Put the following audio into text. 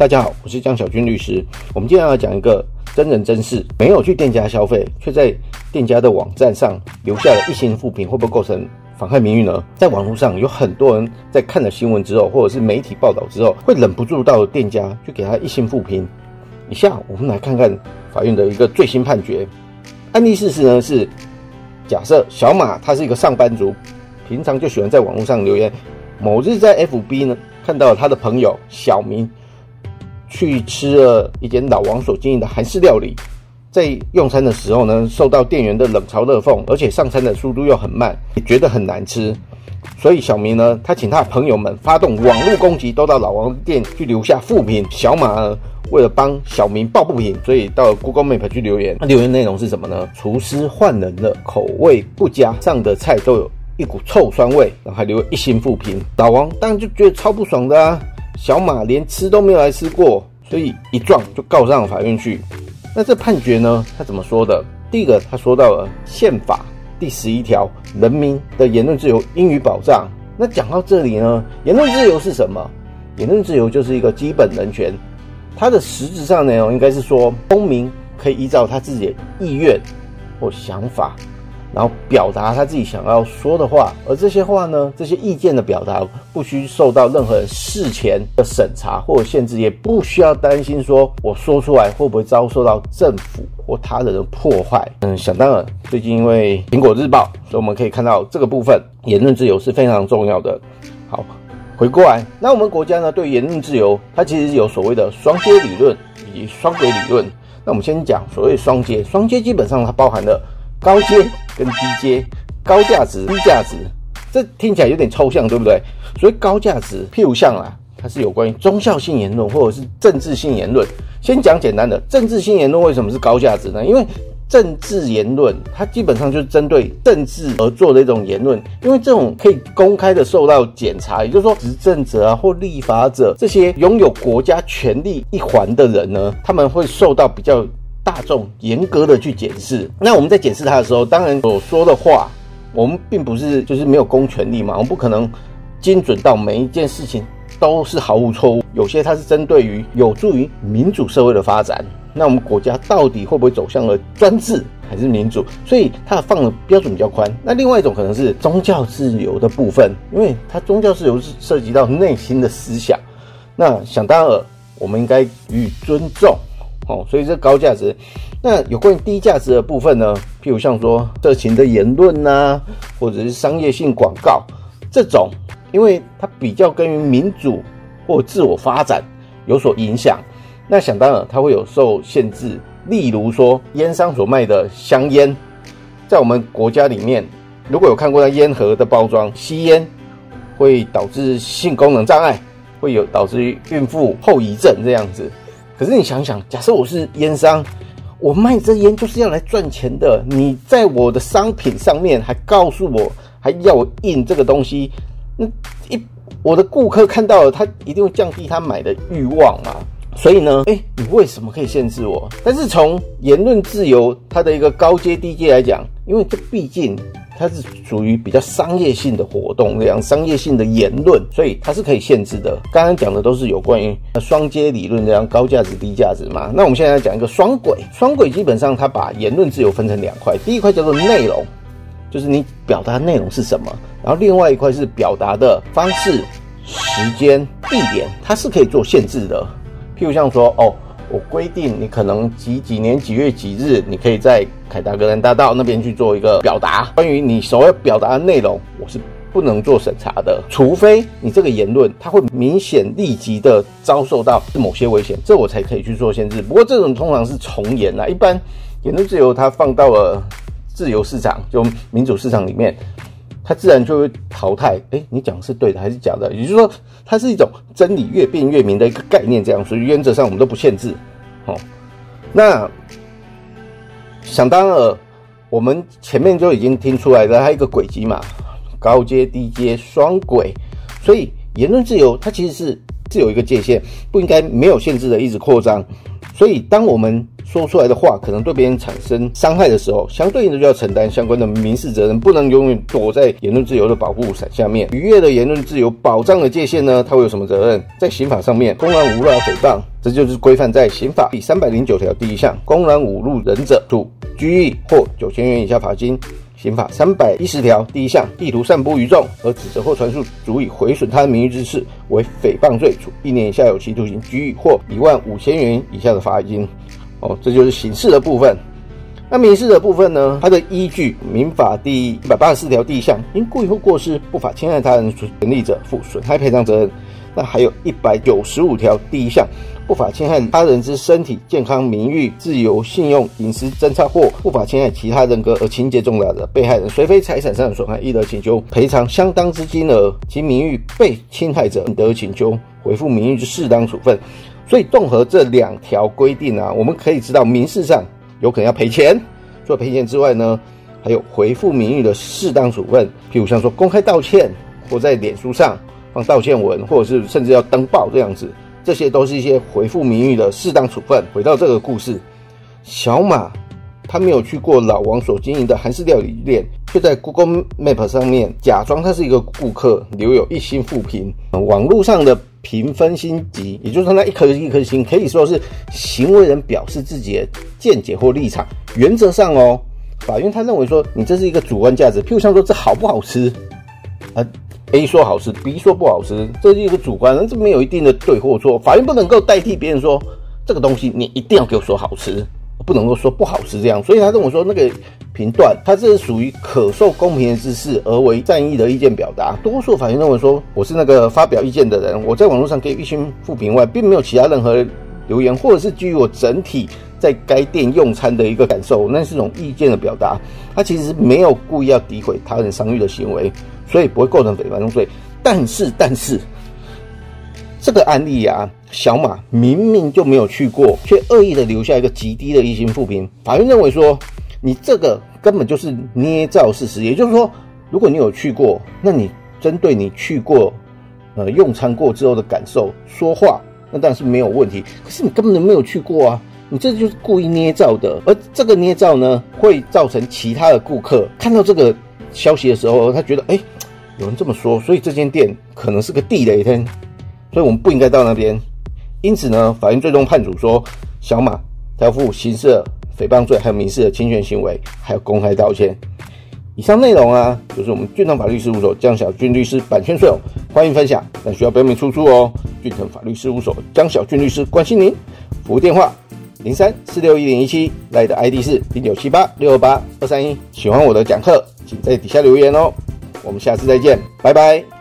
大家好，我是江小军律师。我们今天要讲一个真人真事，没有去店家消费，却在店家的网站上留下了一星负评，会不会构成妨害名誉呢？在网络上有很多人在看了新闻之后，或者是媒体报道之后，会忍不住到店家去给他一星负评。以下我们来看看法院的一个最新判决。案例事实呢是，假设小马他是一个上班族，平常就喜欢在网络上留言。某日在 FB 呢看到他的朋友小明。去吃了一间老王所经营的韩式料理，在用餐的时候呢，受到店员的冷嘲热讽，而且上餐的速度又很慢，也觉得很难吃。所以小明呢，他请他的朋友们发动网络攻击，都到老王店去留下负评。小马呢，为了帮小明抱不平，所以到 Google Map 去留言。那留言内容是什么呢？厨师换人了，口味不佳，上的菜都有一股臭酸味，然后还留了一星负评。老王当然就觉得超不爽的啊。小马连吃都没有来吃过，所以一撞就告上法院去。那这判决呢？他怎么说的？第一个，他说到了宪法第十一条，人民的言论自由应予保障。那讲到这里呢，言论自由是什么？言论自由就是一个基本人权。它的实质上内容应该是说，公民可以依照他自己的意愿或想法。然后表达他自己想要说的话，而这些话呢，这些意见的表达不需受到任何事前的审查或限制，也不需要担心说我说出来会不会遭受到政府或他人的破坏。嗯，想当然，最近因为苹果日报，所以我们可以看到这个部分言论自由是非常重要的。好，回过来，那我们国家呢对言论自由，它其实有所谓的双阶理论以及双轨理论。那我们先讲所谓双阶，双阶基本上它包含了。高阶跟低阶，高价值、低价值，这听起来有点抽象，对不对？所以高价值，譬如像啊，它是有关于忠孝性言论或者是政治性言论。先讲简单的，政治性言论为什么是高价值呢？因为政治言论它基本上就是针对政治而做的一种言论，因为这种可以公开的受到检查，也就是说，执政者啊或立法者这些拥有国家权力一环的人呢，他们会受到比较。大众严格的去检视，那我们在检视他的时候，当然所说的话，我们并不是就是没有公权力嘛，我们不可能精准到每一件事情都是毫无错误。有些它是针对于有助于民主社会的发展，那我们国家到底会不会走向了专制还是民主？所以它放的标准比较宽。那另外一种可能是宗教自由的部分，因为它宗教自由是涉及到内心的思想，那想当然我们应该予以尊重。哦，所以这高价值。那有关于低价值的部分呢？譬如像说色情的言论呐，或者是商业性广告这种，因为它比较跟于民主或自我发展有所影响，那想当然它会有受限制。例如说烟商所卖的香烟，在我们国家里面，如果有看过那烟盒的包装，吸烟会导致性功能障碍，会有导致孕妇后遗症这样子。可是你想想，假设我是烟商，我卖这烟就是要来赚钱的。你在我的商品上面还告诉我，还要我印这个东西，那一我的顾客看到了，他一定会降低他买的欲望嘛。所以呢，哎，你为什么可以限制我？但是从言论自由它的一个高阶低阶来讲，因为这毕竟。它是属于比较商业性的活动，这样商业性的言论，所以它是可以限制的。刚刚讲的都是有关于双阶理论这样高价值低价值嘛。那我们现在讲一个双轨，双轨基本上它把言论自由分成两块，第一块叫做内容，就是你表达内容是什么，然后另外一块是表达的方式、时间、地点，它是可以做限制的。譬如像说哦。我规定你可能几几年几月几日，你可以在凯达格兰大道那边去做一个表达。关于你所要表达的内容，我是不能做审查的，除非你这个言论它会明显立即的遭受到某些危险，这我才可以去做限制。不过这种通常是从严啦，一般言论自由它放到了自由市场，就民主市场里面。它自然就会淘汰。哎，你讲是对的还是假的？也就是说，它是一种真理越辩越明的一个概念，这样。所以原则上我们都不限制。哦，那想当然，我们前面就已经听出来了，它一个轨迹嘛，高阶、低阶、双轨。所以言论自由它其实是是有一个界限，不应该没有限制的一直扩张。所以，当我们说出来的话可能对别人产生伤害的时候，相对应的就要承担相关的民事责任，不能永远躲在言论自由的保护伞下面。逾越的言论自由保障的界限呢，它会有什么责任？在刑法上面，公然侮辱诽谤，这就是规范在刑法第三百零九条第一项，公然侮辱人者，处拘役或九千元以下罚金。刑法三百一十条第一项，意图散布于众而指责或传述足以毁损他的名誉之事，为诽谤罪，处一年以下有期徒刑、拘役或一万五千元以下的罚金。哦，这就是刑事的部分。那民事的部分呢？它的依据，民法第一百八十四条第一项，因故意或过失不法侵害他人权利者，负损害赔偿责任。那还有一百九十五条第一项。不法侵害他人之身体健康、名誉、自由、信用、隐私、侦查或不法侵害其他人格而情节重大的被害人，虽非财产上损害，亦得请求赔偿相当之金额；其名誉被侵害者，得请求回复名誉之适当处分。所以，综合这两条规定啊，我们可以知道，民事上有可能要赔钱。除了赔钱之外呢，还有回复名誉的适当处分，譬如像说公开道歉，或在脸书上放道歉文，或者是甚至要登报这样子。这些都是一些回复名誉的适当处分。回到这个故事，小马他没有去过老王所经营的韩式料理店，却在 Google Map 上面假装他是一个顾客，留有一星负评。网络上的评分星级，也就是说那一颗一颗星，可以说是行为人表示自己的见解或立场。原则上哦，法院他认为说你这是一个主观价值，譬如像说这好不好吃啊？A 说好吃，B 说不好吃，这是一个主观，这没有一定的对或错。法院不能够代替别人说这个东西，你一定要给我说好吃，不能够说不好吃这样。所以他跟我说那个评断，他这是属于可受公平的之事而为善意的意见表达。多数法院认为说我是那个发表意见的人，我在网络上给一星负评外，并没有其他任何留言，或者是基于我整体在该店用餐的一个感受，那是种意见的表达。他其实没有故意要诋毁他人商誉的行为。所以不会构成诽谤罪，但是但是这个案例啊，小马明明就没有去过，却恶意的留下一个极低的一星负评。法院认为说，你这个根本就是捏造事实。也就是说，如果你有去过，那你针对你去过，呃，用餐过之后的感受说话，那当然是没有问题。可是你根本就没有去过啊，你这就是故意捏造的。而这个捏造呢，会造成其他的顾客看到这个消息的时候，他觉得，哎。有人这么说，所以这间店可能是个地雷天，所以我们不应该到那边。因此呢，法院最终判处说，小马他要负刑事诽谤罪，还有民事的侵权行为，还有公开道歉。以上内容啊，就是我们俊腾法律事务所江小俊律师版权所有，欢迎分享，但需要标明出处哦。俊腾法律事务所江小俊律师关心您，服务电话零三四六一零一七，来的 ID 是零九七八六二八二三一。喜欢我的讲课，请在底下留言哦。我们下次再见，拜拜。